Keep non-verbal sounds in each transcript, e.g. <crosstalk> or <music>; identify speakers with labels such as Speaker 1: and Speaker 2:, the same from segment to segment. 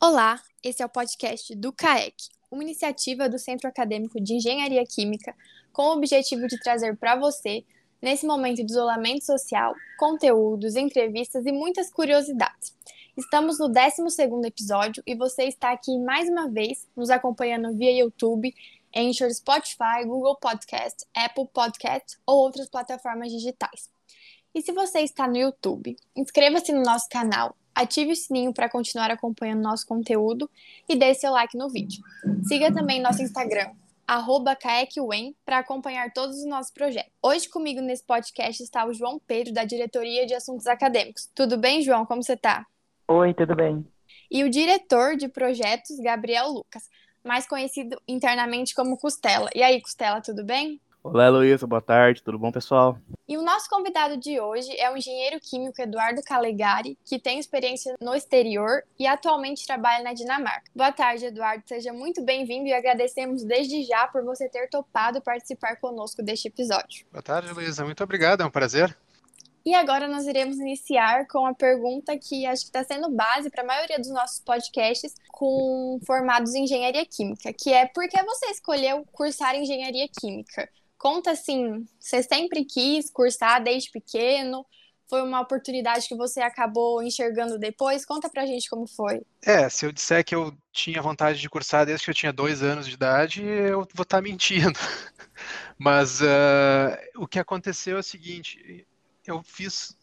Speaker 1: Olá, esse é o podcast do CAEC, uma iniciativa do Centro Acadêmico de Engenharia Química com o objetivo de trazer para você, nesse momento de isolamento social, conteúdos, entrevistas e muitas curiosidades. Estamos no 12º episódio e você está aqui mais uma vez nos acompanhando via YouTube, Anchor, Spotify, Google Podcast, Apple Podcast ou outras plataformas digitais. E se você está no YouTube, inscreva-se no nosso canal, ative o sininho para continuar acompanhando nosso conteúdo e dê seu like no vídeo. Siga também nosso Instagram, arroba para acompanhar todos os nossos projetos. Hoje comigo nesse podcast está o João Pedro, da Diretoria de Assuntos Acadêmicos. Tudo bem, João? Como você está?
Speaker 2: Oi, tudo bem.
Speaker 1: E o diretor de projetos, Gabriel Lucas, mais conhecido internamente como Costela. E aí, Costela, tudo bem?
Speaker 3: Olá, Heloísa, boa tarde, tudo bom, pessoal?
Speaker 1: E o nosso convidado de hoje é o engenheiro químico Eduardo Calegari, que tem experiência no exterior e atualmente trabalha na Dinamarca. Boa tarde, Eduardo, seja muito bem-vindo e agradecemos desde já por você ter topado participar conosco deste episódio.
Speaker 4: Boa tarde, Heloísa, muito obrigado, é um prazer.
Speaker 1: E agora nós iremos iniciar com a pergunta que acho que está sendo base para a maioria dos nossos podcasts com formados em engenharia química, que é por que você escolheu cursar engenharia química? Conta assim, você sempre quis cursar desde pequeno? Foi uma oportunidade que você acabou enxergando depois? Conta pra gente como foi.
Speaker 4: É, se eu disser que eu tinha vontade de cursar desde que eu tinha dois anos de idade, eu vou estar tá <laughs> mentindo. Mas uh, o que aconteceu é o seguinte: eu fiz,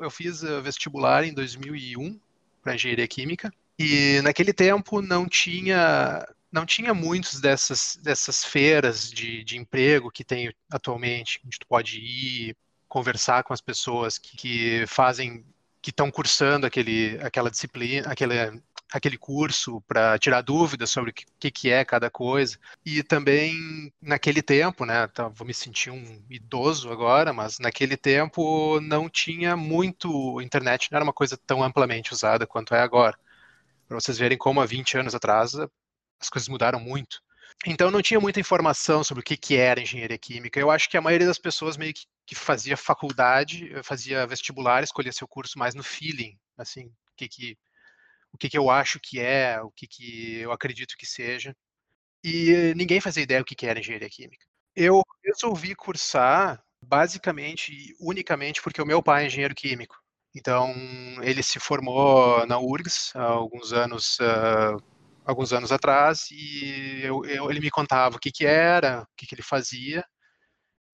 Speaker 4: eu fiz ah, vestibular em 2001 para engenharia química e naquele tempo não tinha não tinha muitos dessas, dessas feiras de, de emprego que tem atualmente, onde tu pode ir conversar com as pessoas que, que fazem, que estão cursando aquele, aquela disciplina, aquele, aquele curso para tirar dúvidas sobre o que, que é cada coisa. E também naquele tempo, né, tá, vou me sentir um idoso agora, mas naquele tempo não tinha muito internet, não era uma coisa tão amplamente usada quanto é agora. Para vocês verem como há 20 anos atrás as coisas mudaram muito. Então não tinha muita informação sobre o que, que era engenharia química. Eu acho que a maioria das pessoas meio que, que fazia faculdade, fazia vestibular, escolhia seu curso mais no feeling, assim, o que que o que, que eu acho que é, o que, que eu acredito que seja. E ninguém fazia ideia do que, que era engenharia química. Eu resolvi cursar basicamente, unicamente porque o meu pai é engenheiro químico. Então, ele se formou na URGS há alguns anos uh, alguns anos atrás e eu, eu, ele me contava o que, que era, o que, que ele fazia.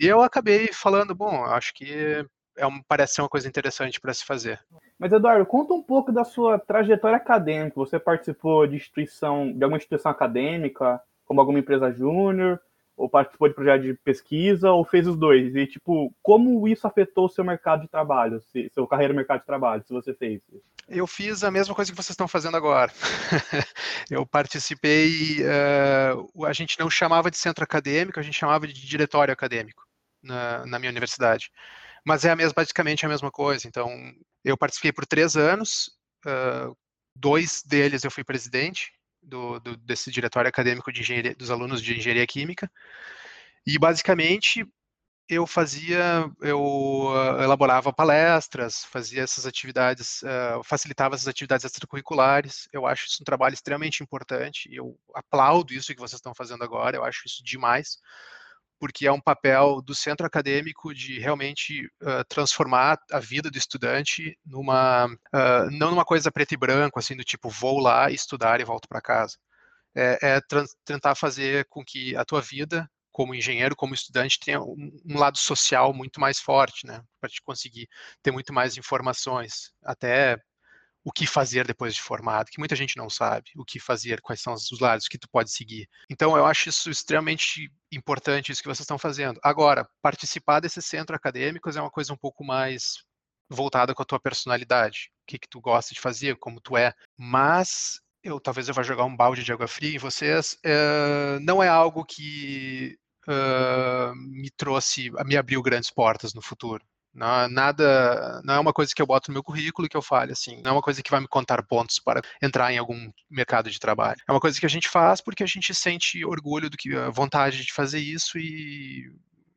Speaker 4: E eu acabei falando, bom, acho que é um, parece ser uma coisa interessante para se fazer.
Speaker 3: Mas Eduardo, conta um pouco da sua trajetória acadêmica. Você participou de instituição, de alguma instituição acadêmica, como alguma empresa júnior? Ou participou de projeto de pesquisa, ou fez os dois? E, tipo, como isso afetou o seu mercado de trabalho, se, seu carreira no mercado de trabalho, se você fez?
Speaker 4: Eu fiz a mesma coisa que vocês estão fazendo agora. <laughs> eu participei, uh, a gente não chamava de centro acadêmico, a gente chamava de diretório acadêmico na, na minha universidade. Mas é a mesma, basicamente a mesma coisa. Então, eu participei por três anos, uh, dois deles eu fui presidente, do, do, desse diretório acadêmico de dos alunos de engenharia química. E basicamente eu fazia, eu uh, elaborava palestras, fazia essas atividades, uh, facilitava essas atividades extracurriculares. Eu acho isso um trabalho extremamente importante. Eu aplaudo isso que vocês estão fazendo agora. Eu acho isso demais porque é um papel do centro acadêmico de realmente uh, transformar a vida do estudante numa uh, não numa coisa preto e branco assim do tipo vou lá estudar e volto para casa é, é tentar fazer com que a tua vida como engenheiro como estudante tenha um, um lado social muito mais forte né para te conseguir ter muito mais informações até o que fazer depois de formado, que muita gente não sabe o que fazer, quais são os lados que tu pode seguir. Então eu acho isso extremamente importante isso que vocês estão fazendo. Agora, participar desses centros acadêmicos é uma coisa um pouco mais voltada com a tua personalidade, o que que tu gosta de fazer, como tu é, mas eu talvez eu vá jogar um balde de água fria em vocês, é, não é algo que uh, me trouxe, me abriu grandes portas no futuro. Não, nada, não é uma coisa que eu boto no meu currículo que eu fale assim. Não é uma coisa que vai me contar pontos para entrar em algum mercado de trabalho. É uma coisa que a gente faz porque a gente sente orgulho do que a vontade de fazer isso e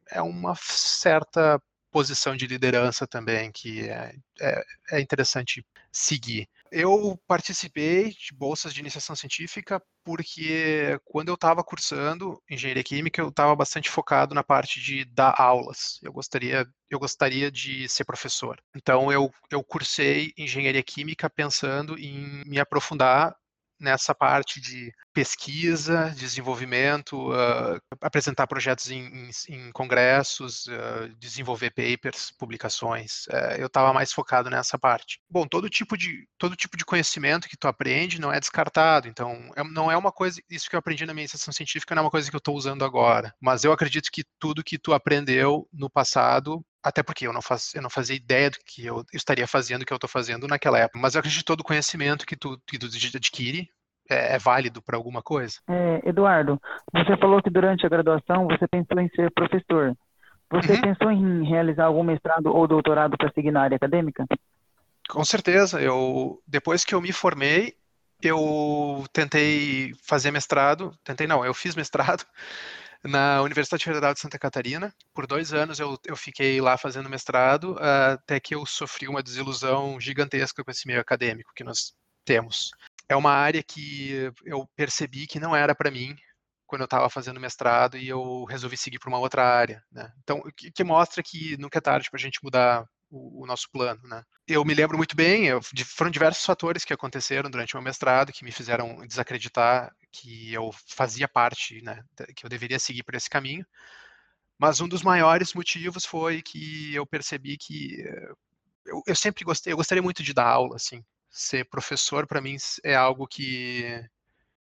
Speaker 4: é uma certa posição de liderança também que é, é, é interessante seguir. Eu participei de bolsas de iniciação científica porque quando eu estava cursando engenharia química, eu estava bastante focado na parte de dar aulas. Eu gostaria, eu gostaria de ser professor. Então eu, eu cursei engenharia química pensando em me aprofundar nessa parte de pesquisa, desenvolvimento, uh, apresentar projetos em, em, em congressos, uh, desenvolver papers, publicações. Uh, eu estava mais focado nessa parte. Bom, todo tipo de todo tipo de conhecimento que tu aprende não é descartado. Então, é, não é uma coisa isso que eu aprendi na minha iniciação científica não é uma coisa que eu estou usando agora. Mas eu acredito que tudo que tu aprendeu no passado até porque eu não, faz, eu não fazia ideia do que eu estaria fazendo o que eu estou fazendo naquela época. Mas eu acredito que todo o conhecimento que tu, que tu adquire é, é válido para alguma coisa.
Speaker 2: É, Eduardo, você falou que durante a graduação você pensou em ser professor. Você uhum. pensou em realizar algum mestrado ou doutorado para seguir na área acadêmica?
Speaker 4: Com certeza. Eu depois que eu me formei, eu tentei fazer mestrado. Tentei não, eu fiz mestrado na Universidade Federal de Santa Catarina. Por dois anos eu, eu fiquei lá fazendo mestrado, até que eu sofri uma desilusão gigantesca com esse meio acadêmico que nós temos. É uma área que eu percebi que não era para mim quando eu estava fazendo mestrado e eu resolvi seguir para uma outra área. Né? Então, que, que, mostra que nunca é tarde para a gente mudar o, nosso plano. Né? Eu me lembro muito bem, eu, foram diversos fatores que aconteceram durante o meu mestrado que me fizeram desacreditar que eu fazia parte, né, que eu deveria seguir por esse caminho. Mas um dos maiores motivos foi que eu percebi que eh, eu, eu sempre gostei, eu gostaria muito de dar aula, assim. Ser professor para mim é algo que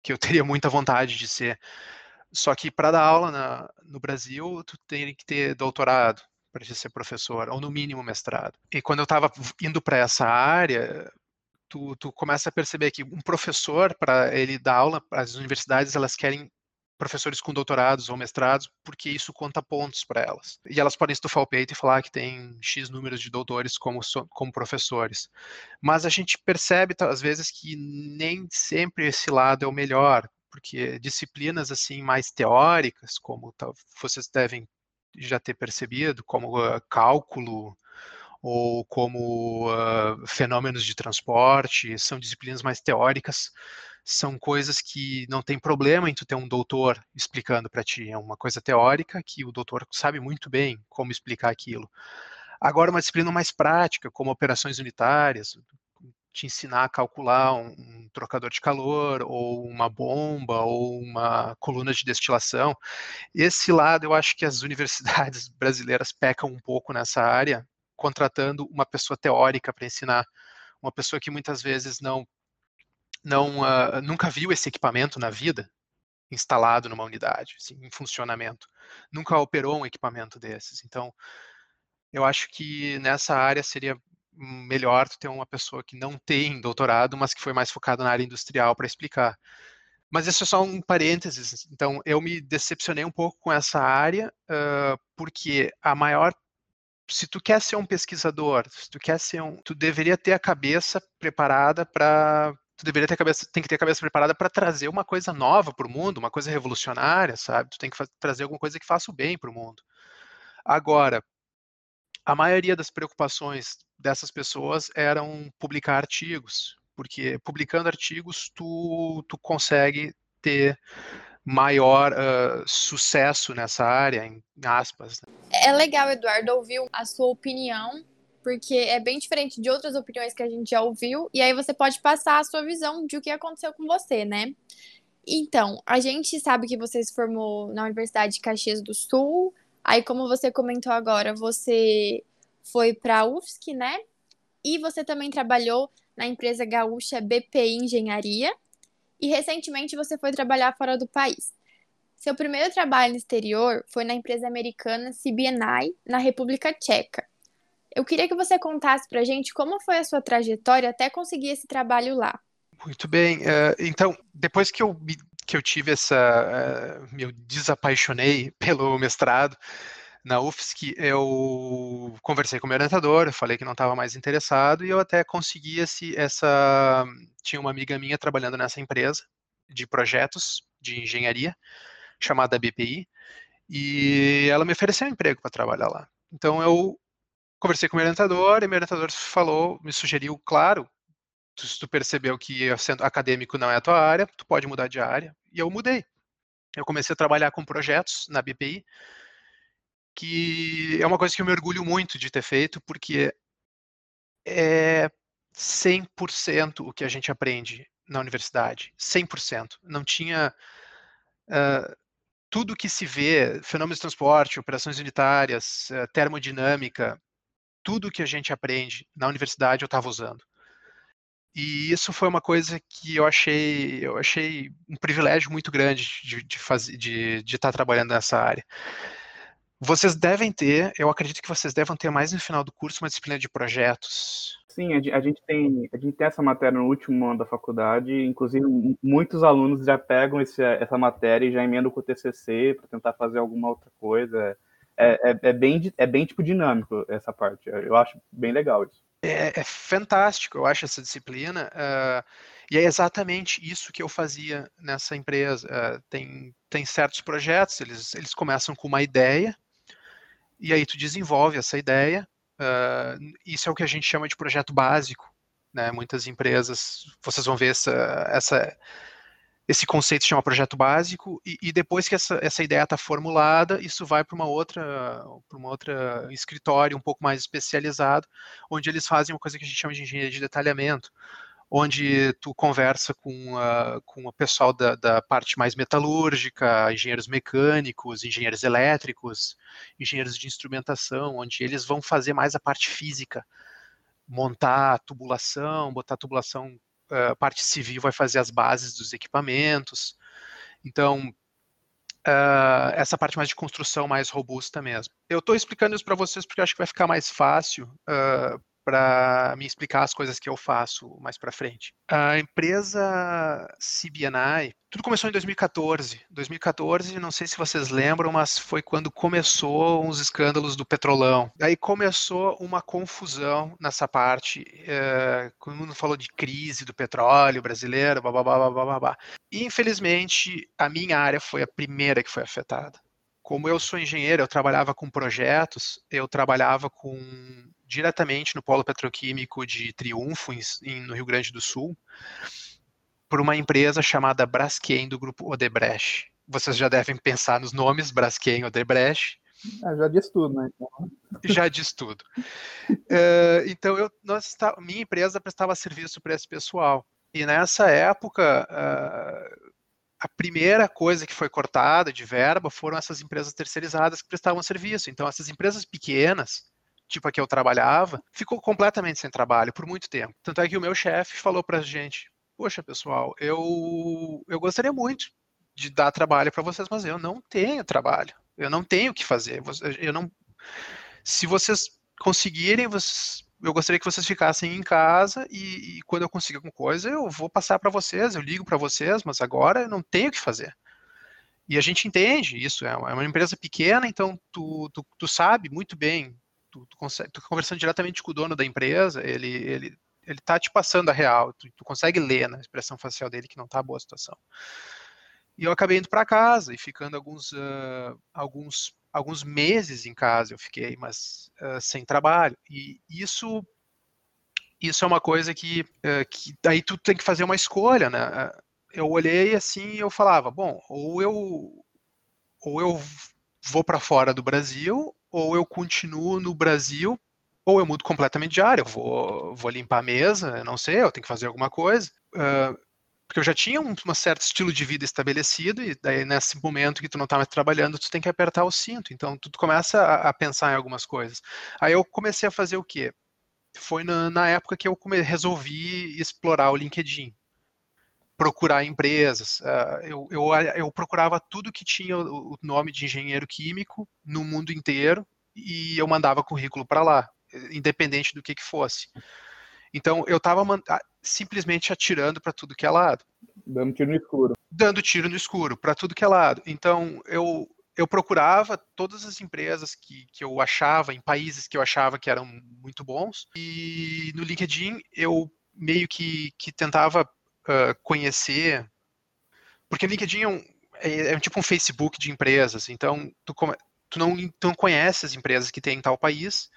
Speaker 4: que eu teria muita vontade de ser. Só que para dar aula na, no Brasil, tu tem que ter doutorado para ser professor, ou no mínimo mestrado. E quando eu estava indo para essa área, tu, tu começa a perceber que um professor, para ele dar aula, as universidades elas querem professores com doutorados ou mestrados, porque isso conta pontos para elas. E elas podem estufar o peito e falar que tem X números de doutores como, como professores. Mas a gente percebe, às vezes, que nem sempre esse lado é o melhor, porque disciplinas assim mais teóricas, como vocês devem já ter percebido, como uh, cálculo, ou como uh, fenômenos de transporte, são disciplinas mais teóricas, são coisas que não tem problema em tu ter um doutor explicando para ti, é uma coisa teórica que o doutor sabe muito bem como explicar aquilo. Agora, uma disciplina mais prática, como operações unitárias, te ensinar a calcular um, um, trocador de calor, ou uma bomba, ou uma coluna de destilação. Esse lado eu acho que as universidades <laughs> brasileiras pecam um pouco nessa área, contratando uma pessoa teórica para ensinar, uma pessoa que muitas vezes não, não uh, nunca viu esse equipamento na vida instalado numa unidade, assim, em funcionamento, nunca operou um equipamento desses. Então, eu acho que nessa área seria melhor ter uma pessoa que não tem doutorado, mas que foi mais focada na área industrial para explicar. Mas isso é só um parênteses. Então, eu me decepcionei um pouco com essa área, uh, porque a maior se tu quer ser um pesquisador, se tu quer ser um, tu deveria ter a cabeça preparada para tu deveria ter a cabeça, tem que ter a cabeça preparada para trazer uma coisa nova para o mundo, uma coisa revolucionária, sabe? Tu tem que trazer alguma coisa que faça o bem para o mundo. Agora, a maioria das preocupações dessas pessoas eram publicar artigos, porque publicando artigos tu, tu consegue ter maior uh, sucesso nessa área, em aspas. Né?
Speaker 1: É legal, Eduardo, ouvir a sua opinião, porque é bem diferente de outras opiniões que a gente já ouviu, e aí você pode passar a sua visão de o que aconteceu com você, né? Então, a gente sabe que você se formou na Universidade de Caxias do Sul, aí como você comentou agora, você foi para a UFSC, né? E você também trabalhou na empresa gaúcha BPI Engenharia, e recentemente você foi trabalhar fora do país. Seu primeiro trabalho no exterior foi na empresa americana CBNI, na República Tcheca. Eu queria que você contasse para a gente como foi a sua trajetória até conseguir esse trabalho lá.
Speaker 4: Muito bem. Uh, então, depois que eu, que eu tive essa. Uh, me desapaixonei <laughs> pelo mestrado, na UFSC, eu conversei com o meu orientador, falei que não estava mais interessado e eu até consegui esse, essa. Tinha uma amiga minha trabalhando nessa empresa de projetos de engenharia, chamada BPI, e ela me ofereceu um emprego para trabalhar lá. Então eu conversei com o meu orientador e meu orientador falou, me sugeriu, claro, se tu percebeu que acadêmico não é a tua área, tu pode mudar de área. E eu mudei. Eu comecei a trabalhar com projetos na BPI, que é uma coisa que eu me orgulho muito de ter feito, porque é 100% o que a gente aprende na universidade. 100%. Não tinha. Uh, tudo que se vê, fenômenos de transporte, operações unitárias, uh, termodinâmica, tudo que a gente aprende na universidade eu estava usando. E isso foi uma coisa que eu achei, eu achei um privilégio muito grande de, de fazer, de, de estar trabalhando nessa área. Vocês devem ter, eu acredito que vocês devem ter mais no final do curso uma disciplina de projetos.
Speaker 3: Sim, a gente tem, a gente tem essa matéria no último ano da faculdade, inclusive muitos alunos já pegam esse, essa matéria e já emendam com o TCC para tentar fazer alguma outra coisa. É, é, é, bem, é bem tipo dinâmico essa parte. Eu acho bem legal isso.
Speaker 4: É, é fantástico, eu acho, essa disciplina. Uh, e é exatamente isso que eu fazia nessa empresa. Uh, tem, tem certos projetos, eles, eles começam com uma ideia, e aí tu desenvolve essa ideia. Uh, isso é o que a gente chama de projeto básico. Né? Muitas empresas, vocês vão ver essa, essa esse conceito se chama projeto básico e, e depois que essa, essa ideia está formulada, isso vai para uma outra para uma outra escritório um pouco mais especializado, onde eles fazem uma coisa que a gente chama de engenharia de detalhamento, onde tu conversa com, a, com o pessoal da, da parte mais metalúrgica, engenheiros mecânicos, engenheiros elétricos, engenheiros de instrumentação, onde eles vão fazer mais a parte física, montar tubulação, botar tubulação a parte civil vai fazer as bases dos equipamentos. Então, uh, essa parte mais de construção mais robusta mesmo. Eu estou explicando isso para vocês porque acho que vai ficar mais fácil uh, para me explicar as coisas que eu faço mais para frente. A empresa CBNI, tudo começou em 2014. 2014, não sei se vocês lembram, mas foi quando começou uns escândalos do petrolão. Aí começou uma confusão nessa parte, é, todo mundo falou de crise do petróleo brasileiro, babá, babá. E infelizmente a minha área foi a primeira que foi afetada como eu sou engenheiro, eu trabalhava com projetos, eu trabalhava com diretamente no polo petroquímico de Triunfo, em, no Rio Grande do Sul, por uma empresa chamada Braskem, do grupo Odebrecht. Vocês já devem pensar nos nomes, Braskem, Odebrecht.
Speaker 3: Ah, já diz tudo, né? Então...
Speaker 4: Já diz tudo. uh, <laughs> então, eu, nós, minha empresa prestava serviço para esse pessoal. E nessa época, uh, a primeira coisa que foi cortada de verba foram essas empresas terceirizadas que prestavam serviço. Então, essas empresas pequenas, tipo a que eu trabalhava, ficou completamente sem trabalho por muito tempo. Tanto é que o meu chefe falou para a gente: Poxa, pessoal, eu, eu gostaria muito de dar trabalho para vocês, mas eu não tenho trabalho. Eu não tenho o que fazer. Eu não. Se vocês conseguirem, vocês eu gostaria que vocês ficassem em casa e, e quando eu conseguir alguma coisa, eu vou passar para vocês, eu ligo para vocês, mas agora eu não tenho o que fazer. E a gente entende isso, é uma é empresa pequena, então tu, tu, tu sabe muito bem, tu, tu, consegue, tu conversando diretamente com o dono da empresa, ele, ele, ele tá te passando a real, tu, tu consegue ler na expressão facial dele que não tá boa a situação. E eu acabei indo para casa e ficando alguns, uh, alguns alguns meses em casa eu fiquei, mas uh, sem trabalho. E isso isso é uma coisa que, uh, que aí tu tem que fazer uma escolha, né? Eu olhei assim e eu falava, bom, ou eu ou eu vou para fora do Brasil, ou eu continuo no Brasil, ou eu mudo completamente de área, eu vou, vou limpar a mesa, não sei, eu tenho que fazer alguma coisa. Uh, porque eu já tinha um, um certo estilo de vida estabelecido, e daí nesse momento que tu não está mais trabalhando, tu tem que apertar o cinto. Então, tu começa a, a, pensar em algumas coisas. Aí eu comecei a fazer o quê? Foi na, na época que eu come, resolvi explorar o LinkedIn, procurar empresas. Uh, eu, eu, eu, procurava tudo que tinha o, o nome de engenheiro químico no mundo inteiro e eu mandava currículo para lá, independente do que, que fosse. Então eu estava simplesmente atirando para tudo que é lado.
Speaker 3: Dando tiro no escuro.
Speaker 4: Dando tiro no escuro, para tudo que é lado. Então eu, eu procurava todas as empresas que, que eu achava, em países que eu achava que eram muito bons, e no LinkedIn eu meio que, que tentava uh, conhecer, porque o LinkedIn é, um, é, é, tipo um Facebook de empresas, então tu, tu não, tu não conhece as empresas que tem em tal país,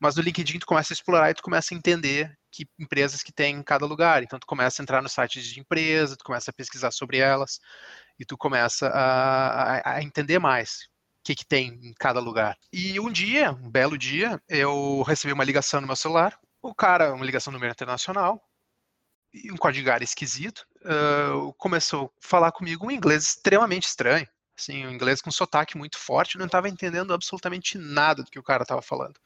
Speaker 4: mas no LinkedIn tu começa a explorar e tu começa a entender que empresas que tem em cada lugar. Então tu começa a entrar nos sites de empresa, tu começa a pesquisar sobre elas e tu começa a, a, a entender mais o que, que tem em cada lugar. E um dia, um belo dia, eu recebi uma ligação no meu celular. O cara, uma ligação no número internacional, um código esquisito, uh, começou a falar comigo um inglês extremamente estranho. Assim, um inglês com sotaque muito forte, eu não estava entendendo absolutamente nada do que o cara estava falando.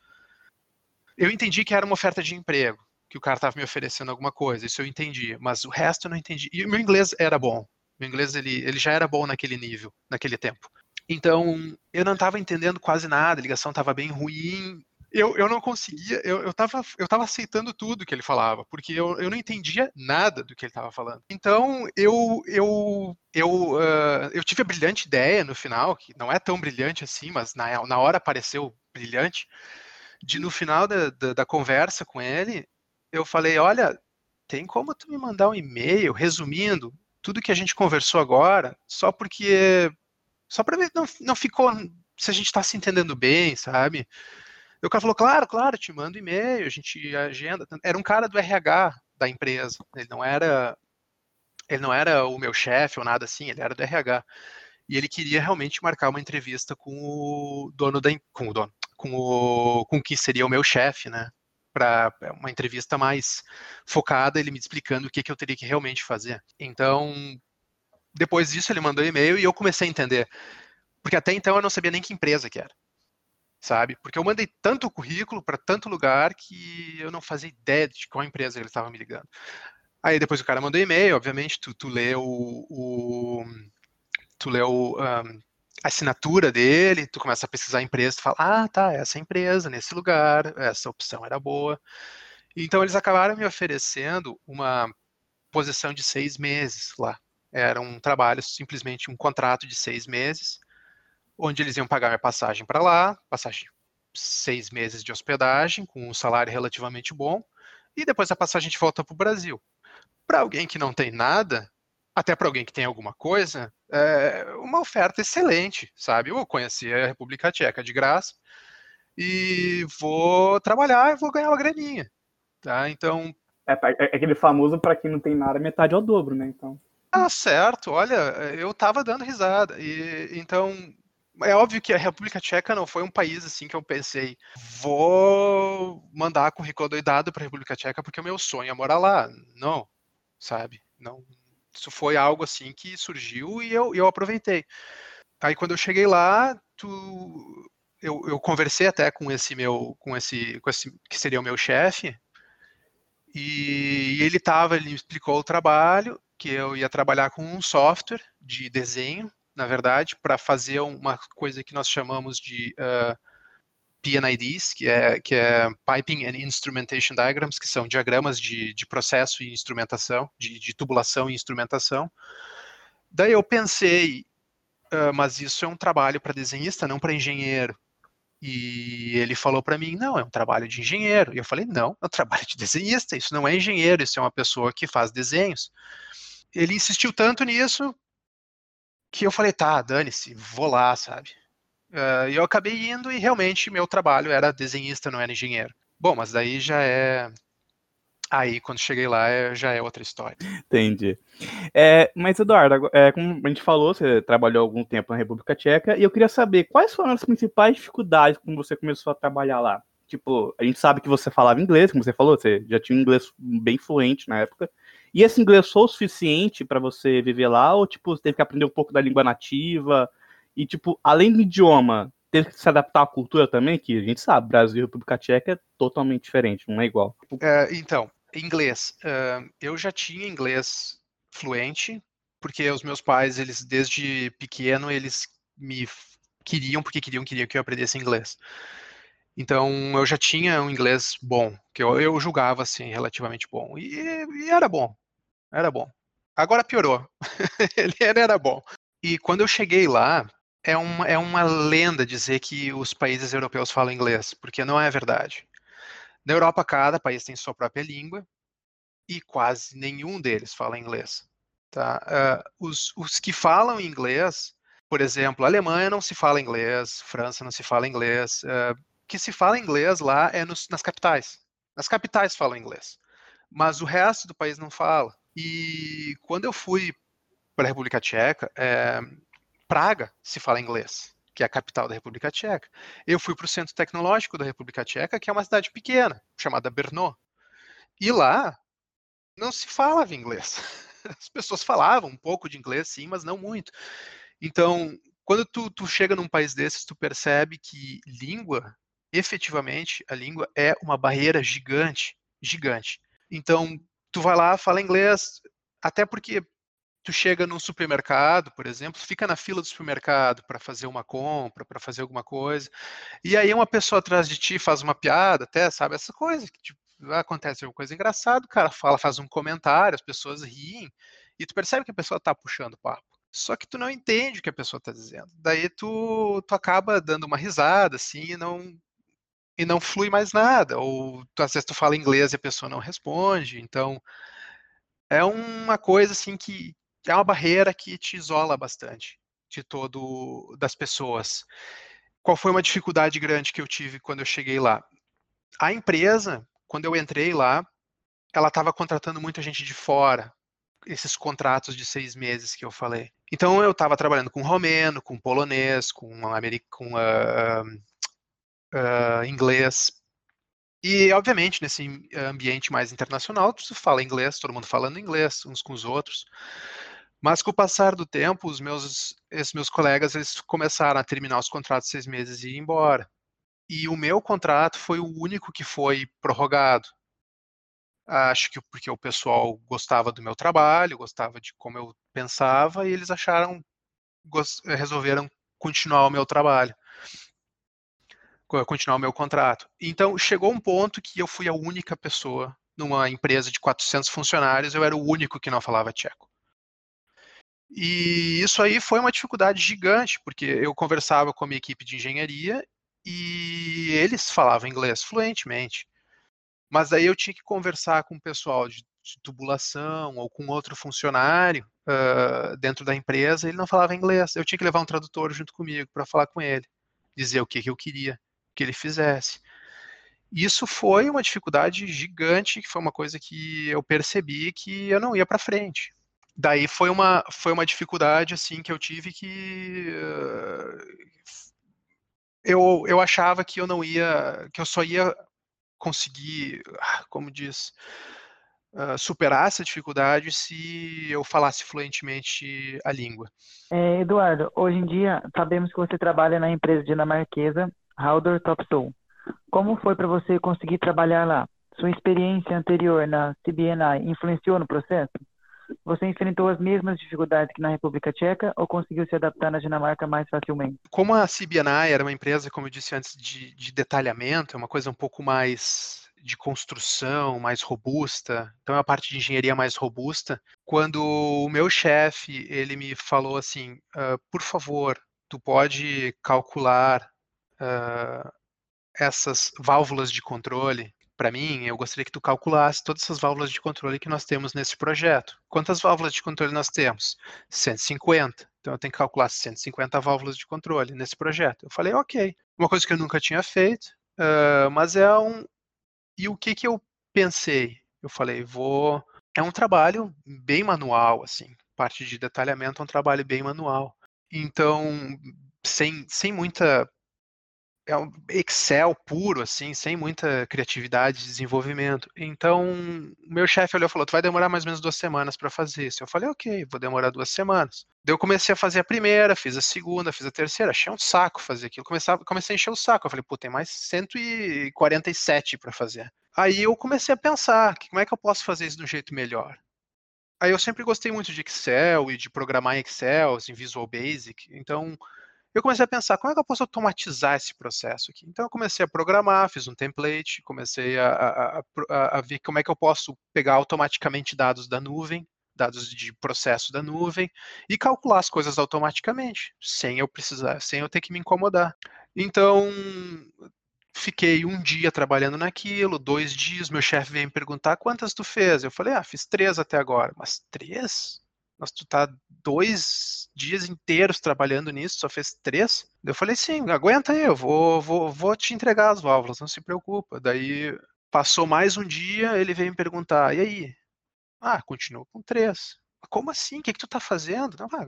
Speaker 4: Eu entendi que era uma oferta de emprego, que o cara estava me oferecendo alguma coisa, isso eu entendi, mas o resto eu não entendi. E o meu inglês era bom, meu inglês ele, ele já era bom naquele nível, naquele tempo. Então, eu não estava entendendo quase nada, a ligação estava bem ruim, eu, eu não conseguia, eu, eu, eu tava aceitando tudo que ele falava, porque eu, eu não entendia nada do que ele estava falando. Então, eu, eu, eu, uh, eu tive a brilhante ideia no final, que não é tão brilhante assim, mas na, na hora pareceu brilhante, de no final da, da, da conversa com ele, eu falei, olha, tem como tu me mandar um e-mail resumindo tudo que a gente conversou agora, só porque, só para ver, não, não ficou, se a gente está se entendendo bem, sabe? E o cara falou, claro, claro, te mando e-mail, a gente agenda. Era um cara do RH da empresa, ele não era ele não era o meu chefe ou nada assim, ele era do RH. E ele queria realmente marcar uma entrevista com o dono da com o dono, com o com que seria o meu chefe, né? Para uma entrevista mais focada, ele me explicando o que, que eu teria que realmente fazer. Então, depois disso, ele mandou e-mail e eu comecei a entender. Porque até então eu não sabia nem que empresa que era sabe? Porque eu mandei tanto currículo para tanto lugar que eu não fazia ideia de qual empresa ele estava me ligando. Aí depois o cara mandou e-mail, obviamente, tu, tu leu o, tu leu um, a assinatura dele, tu começa a pesquisar a empresa, tu fala, ah, tá, essa empresa, nesse lugar, essa opção era boa. Então eles acabaram me oferecendo uma posição de seis meses lá. Era um trabalho, simplesmente um contrato de seis meses, onde eles iam pagar minha passagem para lá, passagem seis meses de hospedagem, com um salário relativamente bom, e depois a passagem de volta para o Brasil. Para alguém que não tem nada, até para alguém que tem alguma coisa, é uma oferta excelente, sabe? Eu conheci a República Tcheca de graça e vou trabalhar e vou ganhar uma graninha, tá? Então...
Speaker 3: É, é, é aquele famoso para quem não tem nada, metade ao dobro, né? Então...
Speaker 4: Ah, certo. Olha, eu tava dando risada. E então é óbvio que a República Tcheca não foi um país assim que eu pensei, vou mandar currículo doidado para a República Tcheca porque o meu sonho é morar lá. Não, sabe? Não, isso foi algo assim que surgiu e eu, eu aproveitei. Aí quando eu cheguei lá, tu, eu, eu conversei até com esse meu, com esse, com esse que seria o meu chefe, e ele estava, ele me explicou o trabalho, que eu ia trabalhar com um software de desenho na verdade, para fazer uma coisa que nós chamamos de uh, PNIDs, que é, que é Piping and Instrumentation Diagrams, que são diagramas de, de processo e instrumentação, de, de tubulação e instrumentação. Daí eu pensei, uh, mas isso é um trabalho para desenhista, não para engenheiro. E ele falou para mim, não, é um trabalho de engenheiro. E eu falei, não, é um <laughs> trabalho de desenhista, isso não é engenheiro, isso é uma pessoa que faz desenhos. Ele insistiu tanto nisso que eu falei, tá, dane-se, vou lá, sabe? Uh, e eu acabei indo e realmente meu trabalho era desenhista, não era engenheiro. Bom, mas daí já é. Aí, quando cheguei lá, é, já é outra história.
Speaker 3: Entendi. É, mas, Eduardo, é, como a gente falou, você trabalhou algum tempo na República Tcheca, e eu queria saber quais foram as principais dificuldades quando você começou a trabalhar lá? Tipo, a gente sabe que você falava inglês, como você falou, você já tinha um inglês bem fluente na época. E esse inglês foi o suficiente para você viver lá? Ou, tipo, você teve que aprender um pouco da língua nativa? E, tipo, além do idioma, teve que se adaptar à cultura também? Que a gente sabe, Brasil e República Tcheca é totalmente diferente, não é igual.
Speaker 4: É, então, inglês. Uh, eu já tinha inglês fluente, porque os meus pais, eles, desde pequeno, eles me queriam, porque queriam, queriam que eu aprendesse inglês. Então eu já tinha um inglês bom, que eu, eu julgava assim relativamente bom e, e era bom, era bom. Agora piorou. <laughs> ele era bom. E quando eu cheguei lá, é uma, é uma lenda dizer que os países europeus falam inglês, porque não é verdade. Na Europa, cada país tem sua própria língua e quase nenhum deles fala inglês. Tá? Uh, os, os que falam inglês, por exemplo, Alemanha não se fala inglês, França não se fala inglês, uh, que se fala inglês lá é nos, nas capitais. Nas capitais falam inglês. mas o resto do país não fala. E quando eu fui para a República Tcheca, é, Praga se fala inglês, que é a capital da República Tcheca. Eu fui para o Centro Tecnológico da República Tcheca, que é uma cidade pequena, chamada Brno. E lá não se falava inglês. <laughs> As pessoas falavam um pouco de inglês, sim, mas não muito. Então, quando tu, tu chega num país desses, tu percebe que língua, efetivamente, a língua é uma barreira gigante, gigante. Então, tu vai lá, fala inglês, até porque tu chega num supermercado, por exemplo, fica na fila do supermercado para fazer uma compra, para fazer alguma coisa, e aí uma pessoa atrás de ti faz uma piada, até, sabe, essa coisa, que tipo, acontece alguma coisa engraçada, o cara fala, faz um comentário, as pessoas riem, e tu percebe que a pessoa está puxando papo. Só que tu não entende o que a pessoa está dizendo. Daí tu, tu acaba dando uma risada, assim, e não, e não flui mais nada. Ou tu, às vezes tu fala inglês e a pessoa não responde. Então, é uma coisa, assim, que é uma barreira que te isola bastante de todo das pessoas. Qual foi uma dificuldade grande que eu tive quando eu cheguei lá? A empresa, quando eu entrei lá, ela estava contratando muita gente de fora, esses contratos de seis meses que eu falei. Então eu estava trabalhando com romeno, com polonês, com, com uh, uh, inglês. E, obviamente, nesse ambiente mais internacional, você fala inglês, todo mundo falando inglês, uns com os outros. Mas com o passar do tempo, os meus, esses meus colegas eles começaram a terminar os contratos seis meses e ir embora. E o meu contrato foi o único que foi prorrogado. Acho que porque o pessoal gostava do meu trabalho, gostava de como eu pensava, e eles acharam, resolveram continuar o meu trabalho, continuar o meu contrato. Então, chegou um ponto que eu fui a única pessoa numa empresa de 400 funcionários, eu era o único que não falava tcheco. E isso aí foi uma dificuldade gigante, porque eu conversava com a minha equipe de engenharia e eles falavam inglês fluentemente. Mas aí eu tinha que conversar com o pessoal de, de tubulação ou com outro funcionário uh, dentro da empresa, ele não falava inglês. Eu tinha que levar um tradutor junto comigo para falar com ele, dizer o que, que eu queria que ele fizesse. Isso foi uma dificuldade gigante, que foi uma coisa que eu percebi que eu não ia para frente. Daí foi uma, foi uma dificuldade assim que eu tive que uh, eu, eu achava que eu não ia, que eu só ia conseguir, ah, como diz, uh, superar essa dificuldade se eu falasse fluentemente a língua.
Speaker 2: É, Eduardo, hoje em dia sabemos que você trabalha na empresa dinamarquesa Haldor Topsoe. Como foi para você conseguir trabalhar lá? Sua experiência anterior na CBNI influenciou no processo? Você enfrentou as mesmas dificuldades que na República Tcheca ou conseguiu se adaptar na Dinamarca mais facilmente?
Speaker 4: Como a CBNI era uma empresa, como eu disse antes, de, de detalhamento, é uma coisa um pouco mais de construção, mais robusta, então é a parte de engenharia mais robusta. Quando o meu chefe ele me falou assim, uh, por favor, tu pode calcular uh, essas válvulas de controle para mim, eu gostaria que tu calculasse todas essas válvulas de controle que nós temos nesse projeto. Quantas válvulas de controle nós temos? 150. Então eu tenho que calcular 150 válvulas de controle nesse projeto. Eu falei, ok. Uma coisa que eu nunca tinha feito, uh, mas é um. E o que que eu pensei? Eu falei, vou. É um trabalho bem manual, assim. Parte de detalhamento é um trabalho bem manual. Então, sem, sem muita é um Excel puro, assim, sem muita criatividade de desenvolvimento. Então, meu chefe olhou e falou: Tu vai demorar mais ou menos duas semanas para fazer isso. Eu falei: Ok, vou demorar duas semanas. Daí eu comecei a fazer a primeira, fiz a segunda, fiz a terceira. Achei um saco fazer aquilo. Comecei, a encher o saco. Eu falei: Pô, tem mais 147 para fazer. Aí eu comecei a pensar: como é que eu posso fazer isso de um jeito melhor? Aí eu sempre gostei muito de Excel e de programar em Excel, em Visual Basic. Então, eu comecei a pensar, como é que eu posso automatizar esse processo aqui? Então eu comecei a programar, fiz um template, comecei a, a, a, a ver como é que eu posso pegar automaticamente dados da nuvem, dados de processo da nuvem, e calcular as coisas automaticamente, sem eu precisar, sem eu ter que me incomodar. Então, fiquei um dia trabalhando naquilo, dois dias, meu chefe veio me perguntar quantas tu fez. Eu falei, ah, fiz três até agora. Mas três? Mas tu tá dois dias inteiros trabalhando nisso, só fez três? Eu falei, sim, aguenta aí, eu vou, vou, vou te entregar as válvulas, não se preocupa. Daí Passou mais um dia, ele veio me perguntar, e aí? Ah, continuou com três. Como assim? O que, que tu tá fazendo? Não, ah,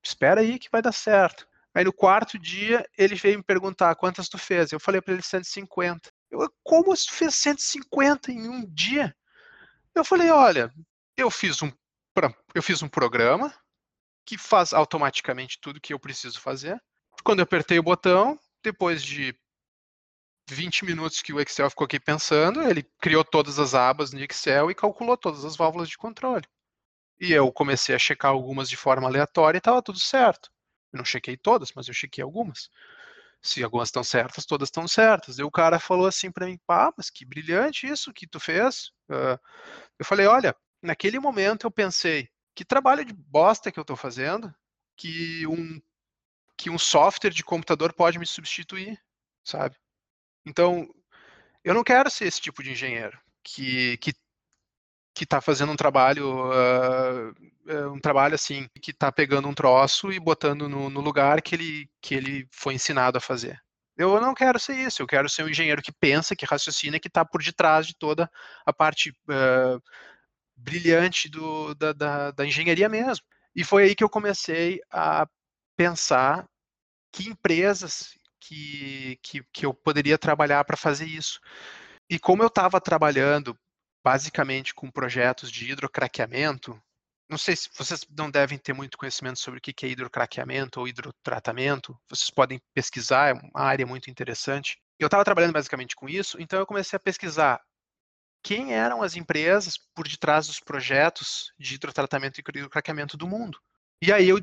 Speaker 4: espera aí que vai dar certo. Aí no quarto dia, ele veio me perguntar quantas tu fez. Eu falei para ele 150. Eu, como tu fez 150 em um dia? Eu falei, olha, eu fiz um, eu fiz um programa que faz automaticamente tudo que eu preciso fazer. Quando eu apertei o botão, depois de 20 minutos que o Excel ficou aqui pensando, ele criou todas as abas no Excel e calculou todas as válvulas de controle. E eu comecei a checar algumas de forma aleatória e estava tudo certo. Eu não chequei todas, mas eu chequei algumas. Se algumas estão certas, todas estão certas. E o cara falou assim para mim, pá, mas que brilhante isso que tu fez. Uh, eu falei, olha, naquele momento eu pensei, que trabalho de bosta que eu estou fazendo, que um, que um software de computador pode me substituir, sabe? Então, eu não quero ser esse tipo de engenheiro que, que que está fazendo um trabalho, uh, um trabalho assim, que está pegando um troço e botando no, no, lugar que ele, que ele foi ensinado a fazer. Eu não quero ser isso, eu quero ser um engenheiro que pensa, que raciocina, que está por detrás de toda a parte uh, brilhante do, da, da, da engenharia mesmo. E foi aí que eu comecei a pensar que empresas que, que, que eu poderia trabalhar para fazer isso. E como eu estava trabalhando basicamente com projetos de hidrocraqueamento. Não sei se vocês não devem ter muito conhecimento sobre o que é hidrocraqueamento ou hidrotratamento. Vocês podem pesquisar, é uma área muito interessante. Eu estava trabalhando basicamente com isso, então eu comecei a pesquisar quem eram as empresas por detrás dos projetos de hidrotratamento e hidrocraqueamento do mundo. E aí eu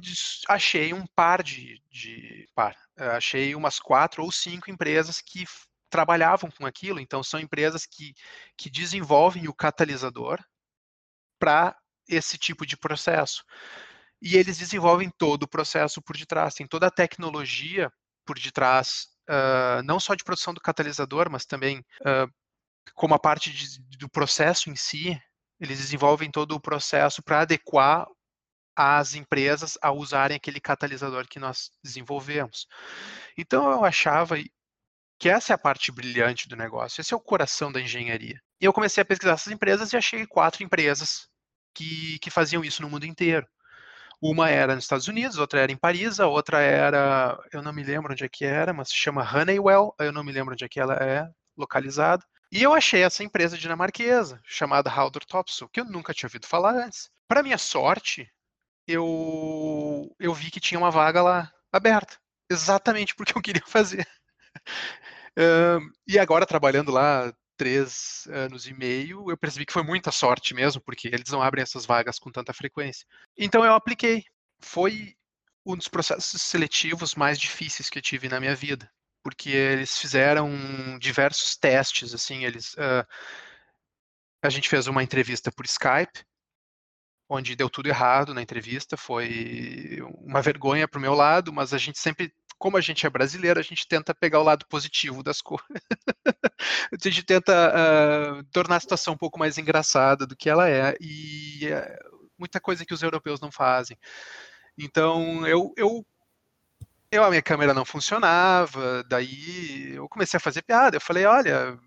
Speaker 4: achei um par de, de par, achei umas quatro ou cinco empresas que trabalhavam com aquilo, então são empresas que, que desenvolvem o catalisador para esse tipo de processo. E eles desenvolvem todo o processo por detrás, tem toda a tecnologia por detrás, uh, não só de produção do catalisador, mas também uh, como a parte de, do processo em si, eles desenvolvem todo o processo para adequar as empresas a usarem aquele catalisador que nós desenvolvemos. Então eu achava que essa é a parte brilhante do negócio, esse é o coração da engenharia. E eu comecei a pesquisar essas empresas e achei quatro empresas que, que faziam isso no mundo inteiro. Uma era nos Estados Unidos, outra era em Paris, a outra era, eu não me lembro onde é que era, mas se chama Honeywell, eu não me lembro onde é que ela é localizada. E eu achei essa empresa dinamarquesa, chamada Haldor Topsoe, que eu nunca tinha ouvido falar antes. Para minha sorte, eu, eu vi que tinha uma vaga lá aberta, exatamente porque eu queria <laughs> fazer. Uh, e agora, trabalhando lá três anos e meio, eu percebi que foi muita sorte mesmo, porque eles não abrem essas vagas com tanta frequência. Então eu apliquei. Foi um dos processos seletivos mais difíceis que eu tive na minha vida, porque eles fizeram diversos testes, assim, eles... Uh, a gente fez uma entrevista por Skype, onde deu tudo errado na entrevista, foi uma vergonha para o meu lado, mas a gente sempre como a gente é brasileiro, a gente tenta pegar o lado positivo das coisas. <laughs> a gente tenta uh, tornar a situação um pouco mais engraçada do que ela é, e uh, muita coisa que os europeus não fazem. Então, eu, eu, eu, a minha câmera não funcionava, daí eu comecei a fazer piada. Eu falei, olha,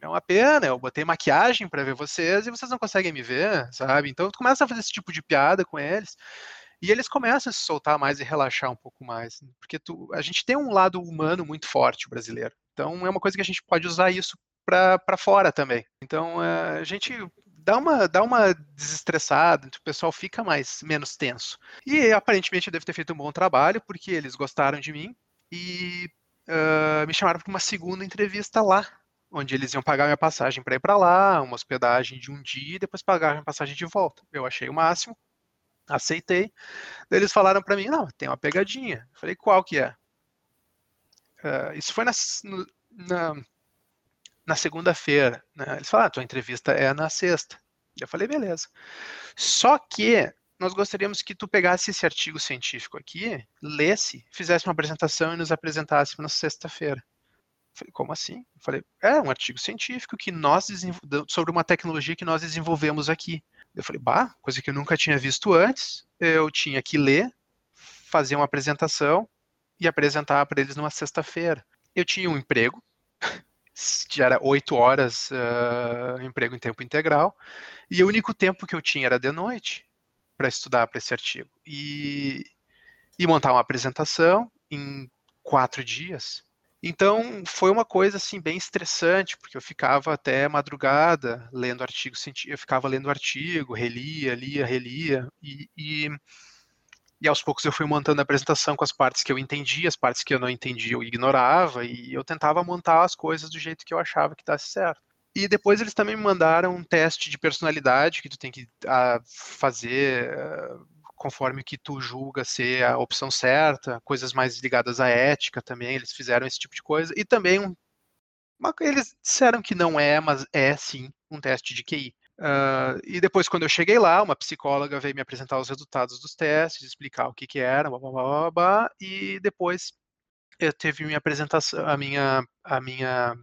Speaker 4: é uma pena, eu botei maquiagem para ver vocês e vocês não conseguem me ver, sabe? Então, tu começa a fazer esse tipo de piada com eles. E eles começam a se soltar mais e relaxar um pouco mais, né, porque tu, a gente tem um lado humano muito forte, brasileiro. Então é uma coisa que a gente pode usar isso para fora também. Então eh, a gente dá uma, dá uma desestressada, o pessoal fica mais menos tenso. E aparentemente eu devo ter feito um bom trabalho, porque eles gostaram de mim e uh, me chamaram para uma segunda entrevista lá, onde eles iam pagar minha passagem para ir para lá, uma hospedagem de um dia e depois pagar minha passagem de volta. Eu achei o máximo aceitei. Eles falaram para mim, não, tem uma pegadinha. Eu falei, qual que é? Uh, isso foi na, na, na segunda-feira. Né? Eles falaram, ah, tua entrevista é na sexta. Eu falei, beleza. Só que nós gostaríamos que tu pegasse esse artigo científico aqui, lesse, fizesse uma apresentação e nos apresentasse na sexta-feira. Falei, como assim? Eu falei, é um artigo científico que nós sobre uma tecnologia que nós desenvolvemos aqui. Eu falei, bah, coisa que eu nunca tinha visto antes. Eu tinha que ler, fazer uma apresentação e apresentar para eles numa sexta-feira. Eu tinha um emprego, <laughs> era oito horas uh, emprego em tempo integral, e o único tempo que eu tinha era de noite para estudar para esse artigo. E, e montar uma apresentação em quatro dias. Então foi uma coisa assim bem estressante, porque eu ficava até madrugada lendo artigo, eu ficava lendo artigo, relia, lia, relia, e, e, e, aos poucos eu fui montando a apresentação com as partes que eu entendia, as partes que eu não entendia eu ignorava, e eu tentava montar as coisas do jeito que eu achava que desse certo. E depois eles também me mandaram um teste de personalidade que tu tem que uh, fazer uh, conforme que tu julga ser a opção certa, coisas mais ligadas à ética também, eles fizeram esse tipo de coisa. E também um, uma, eles disseram que não é, mas é sim um teste de QI. Uh, e depois, quando eu cheguei lá, uma psicóloga veio me apresentar os resultados dos testes, explicar o que, que era, blá, blá, blá, blá, e depois eu teve minha apresentação, a minha, a minha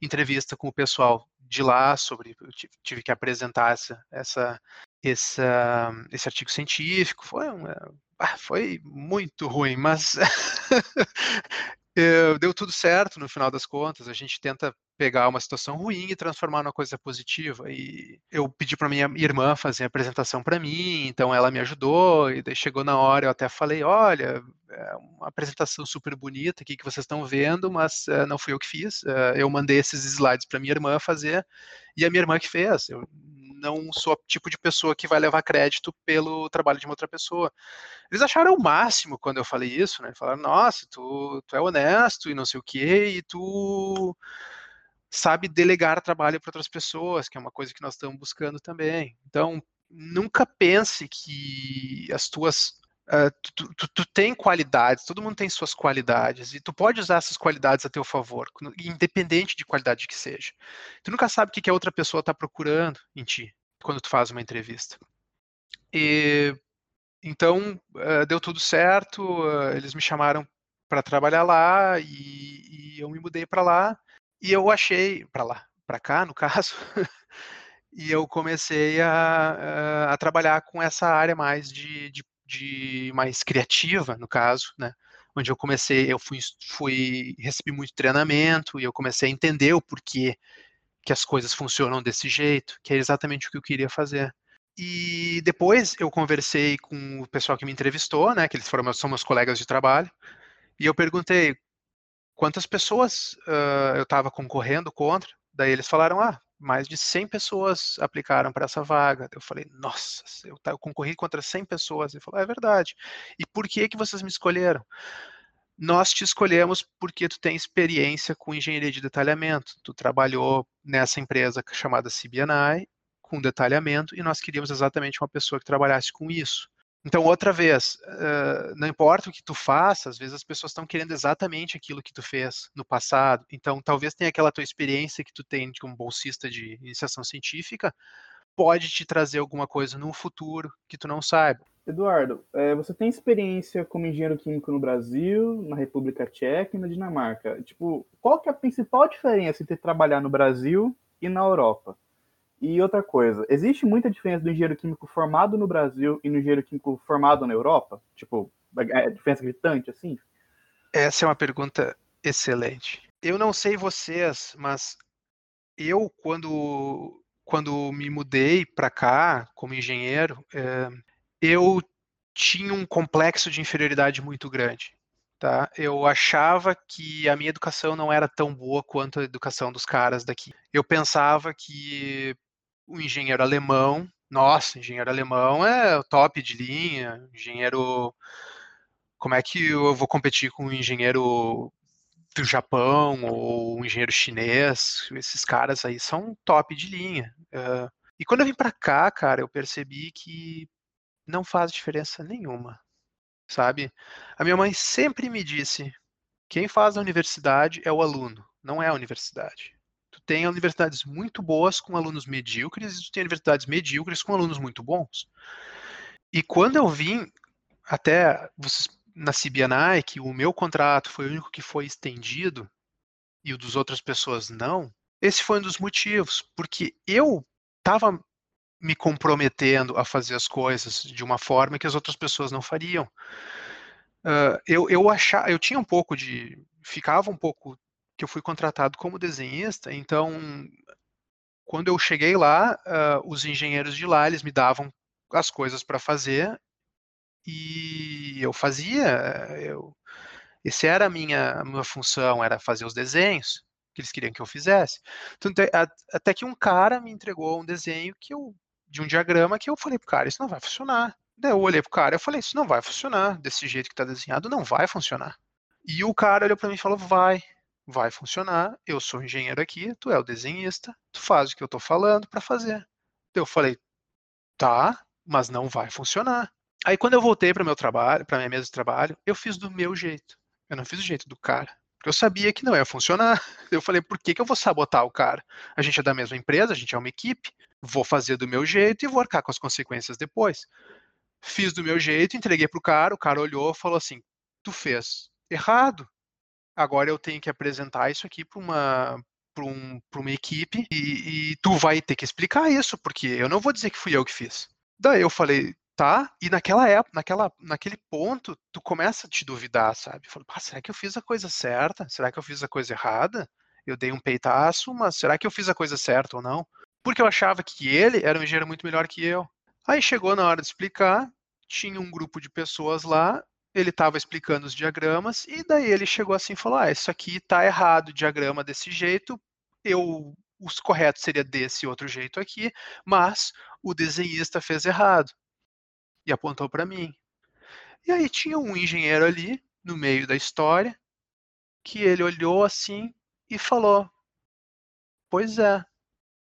Speaker 4: entrevista com o pessoal de lá sobre, eu tive que apresentar essa, essa, essa, esse artigo científico, foi, ah, foi muito ruim, mas <laughs> deu tudo certo no final das contas. A gente tenta pegar uma situação ruim e transformar numa coisa positiva. E eu pedi para minha irmã fazer a apresentação para mim, então ela me ajudou. E daí chegou na hora, eu até falei: olha, é uma apresentação super bonita aqui que vocês estão vendo, mas uh, não fui eu que fiz. Uh, eu mandei esses slides para minha irmã fazer e a minha irmã que fez. Eu não sou o tipo de pessoa que vai levar crédito pelo trabalho de uma outra pessoa. Eles acharam o máximo quando eu falei isso, né? Falaram, nossa, tu, tu é honesto e não sei o quê, e tu sabe delegar trabalho para outras pessoas, que é uma coisa que nós estamos buscando também. Então, nunca pense que as tuas Uh, tu, tu, tu, tem qualidades, todo mundo tem suas qualidades, e tu pode usar essas qualidades a teu favor, independente de qualidade que seja. Tu nunca sabe o que a outra pessoa está procurando em ti, quando tu faz uma entrevista. E, então, uh, deu tudo certo, uh, eles me chamaram para trabalhar lá, e, e, eu me mudei para lá, e eu achei, para lá, para cá, no caso, <laughs> e eu comecei a, a, trabalhar com essa área mais de, de de mais criativa, no caso, né? Onde eu comecei, eu fui, fui recebi muito treinamento e eu comecei a entender o porquê que as coisas funcionam desse jeito, que é exatamente o que eu queria fazer. E depois eu conversei com o pessoal que me entrevistou, né? Que eles foram são meus colegas de trabalho, e eu perguntei quantas pessoas uh, eu estava concorrendo contra. Daí eles falaram, ah, mais de 100 pessoas aplicaram para essa vaga. Eu falei, nossa, eu, concorri contra 100 pessoas. Ele falou, é verdade. E por que que vocês me escolheram? Nós te escolhemos porque tu tem experiência com engenharia de detalhamento. Tu trabalhou nessa empresa chamada CBNI com detalhamento e nós queríamos exatamente uma pessoa que trabalhasse com isso. Então, outra vez, uh, não importa o que tu faça, às vezes as pessoas estão querendo exatamente aquilo que tu fez no passado. Então, talvez tenha aquela tua experiência que tu tem como bolsista de iniciação científica, pode te trazer alguma coisa no futuro que tu não saiba.
Speaker 3: Eduardo, é, você tem experiência como engenheiro químico no Brasil, na República Tcheca e na Dinamarca. Tipo, qual que é a principal diferença entre trabalhar no Brasil e na Europa? E outra coisa, existe muita diferença do engenheiro químico formado no Brasil e no engenheiro químico formado na Europa? Tipo, é diferença gritante assim?
Speaker 4: Essa é uma pergunta excelente. Eu não sei vocês, mas eu quando quando me mudei para cá como engenheiro, é, eu tinha um complexo de inferioridade muito grande. Tá? Eu achava que a minha educação não era tão boa quanto a educação dos caras daqui. Eu pensava que o engenheiro alemão, nossa, engenheiro alemão é o top de linha, engenheiro. Como é que eu vou competir com um engenheiro do Japão ou um engenheiro chinês? Esses caras aí são top de linha. Uh, e quando eu vim para cá, cara, eu percebi que não faz diferença nenhuma, sabe? A minha mãe sempre me disse: quem faz a universidade é o aluno, não é a universidade tem universidades muito boas com alunos medíocres e tu tem universidades medíocres com alunos muito bons. E quando eu vim até vocês na CBNI, que o meu contrato foi o único que foi estendido e o dos outras pessoas não, esse foi um dos motivos, porque eu estava me comprometendo a fazer as coisas de uma forma que as outras pessoas não fariam. Uh, eu, eu achava, eu tinha um pouco de, ficava um pouco que eu fui contratado como desenhista, então quando eu cheguei lá, uh, os engenheiros de lá, eles me davam as coisas para fazer e eu fazia, eu, esse era a minha, a minha função, era fazer os desenhos que eles queriam que eu fizesse. Então, até que um cara me entregou um desenho que eu, de um diagrama que eu falei pro cara, isso não vai funcionar. Daí eu olhei pro cara e falei, isso não vai funcionar, desse jeito que está desenhado não vai funcionar. E o cara olhou para mim e falou, vai, vai funcionar, eu sou engenheiro aqui, tu é o desenhista, tu faz o que eu estou falando para fazer. Eu falei, tá, mas não vai funcionar. Aí quando eu voltei para meu trabalho, para minha mesa de trabalho, eu fiz do meu jeito. Eu não fiz do jeito do cara. Eu sabia que não ia funcionar. <laughs> Eu falei, por que, que eu vou sabotar o cara? A gente é da mesma empresa, a gente é uma equipe, vou fazer do meu jeito e vou arcar com as consequências depois. Fiz do meu jeito, entreguei pro cara, o cara olhou falou assim: tu fez errado. Agora eu tenho que apresentar isso aqui para uma para um, uma equipe e, e, tu vai ter que explicar isso, porque eu não vou dizer que fui eu que fiz. Daí eu falei, tá? E naquela época, naquela, naquele ponto, tu começa a te duvidar, sabe? Falo, ah, será que eu fiz a coisa certa? Será que eu fiz a coisa errada? Eu dei um peitaço, mas será que eu fiz a coisa certa ou não? Porque eu achava que ele era um engenheiro muito melhor que eu. Aí chegou na hora de explicar, tinha um grupo de pessoas lá ele estava explicando os diagramas e daí ele chegou assim e falou: "Ah, isso aqui está errado, o diagrama desse jeito. Eu os corretos seria desse outro jeito aqui, mas o desenhista fez errado." E apontou para mim. E aí tinha um engenheiro ali no meio da história que ele olhou assim e falou: "Pois é,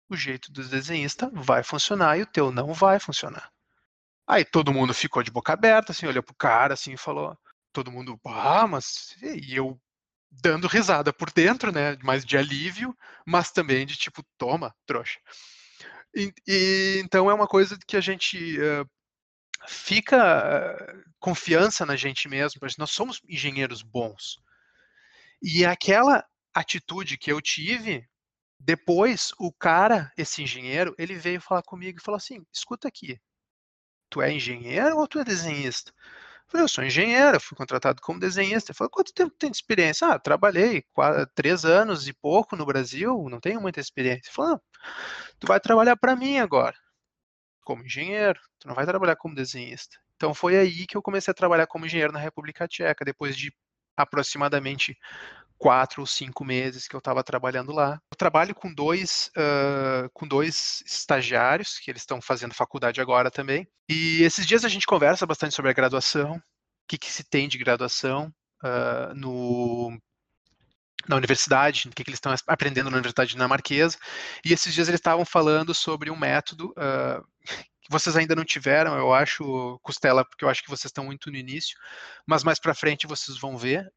Speaker 4: o jeito do desenhista vai funcionar e o teu não vai funcionar." Aí todo mundo ficou de boca aberta, assim, olhou pro cara, assim, e falou, todo mundo, ah, mas... E eu dando risada por dentro, né, mais de alívio, mas também de tipo, toma, trouxa. E, e então é uma coisa que a gente uh, fica uh, confiança na gente mesmo, porque nós somos engenheiros bons. E aquela atitude que eu tive, depois o cara, esse engenheiro, ele veio falar comigo e falou assim: escuta aqui, tu é engenheiro ou tu é desenhista? Eu falei, eu sou engenheiro, fui contratado como desenhista. Ele falou, quanto tempo tem de experiência? Ah, trabalhei quatro, três anos e pouco no Brasil, não tenho muita experiência. Ele falou, tu vai trabalhar para mim agora, como engenheiro, tu não vai trabalhar como desenhista. Então foi aí que eu comecei a trabalhar como engenheiro na República Tcheca, depois de aproximadamente quatro ou cinco meses que eu estava trabalhando lá. Eu trabalho com dois, uh, com dois estagiários, que eles estão fazendo faculdade agora também. E esses dias a gente conversa bastante sobre a graduação, o que, que se tem de graduação uh, no, na universidade, o que, que eles estão aprendendo na universidade dinamarquesa. E esses dias eles estavam falando sobre um método uh, que vocês ainda não tiveram, eu acho, Costela, porque eu acho que vocês estão muito no início, mas mais para frente vocês vão ver.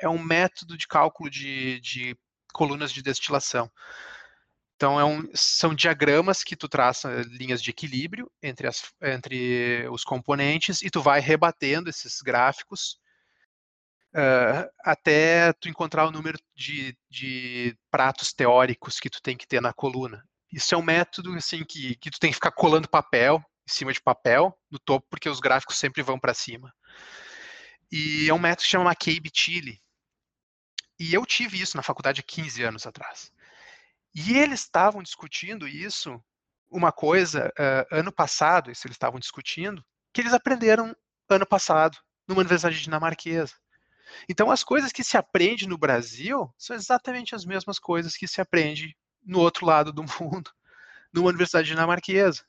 Speaker 4: É um método de cálculo de, de colunas de destilação. Então, é um, são diagramas que tu traça linhas de equilíbrio entre, as, entre os componentes e tu vai rebatendo esses gráficos uh, até tu encontrar o número de, de, pratos teóricos que tu tem que ter na coluna. Isso é um método assim que, que tu tem que ficar colando papel em cima de papel no topo, porque os gráficos sempre vão para cima. E é um método que se chama McCabe-Tilly, e eu tive isso na faculdade há 15 anos atrás. E eles estavam discutindo isso, uma coisa, uh, ano passado, isso eles estavam discutindo, que eles aprenderam ano passado, numa universidade dinamarquesa. Então, as coisas que se aprende no Brasil são exatamente as mesmas coisas que se aprende no outro lado do <laughs> mundo, numa universidade dinamarquesa.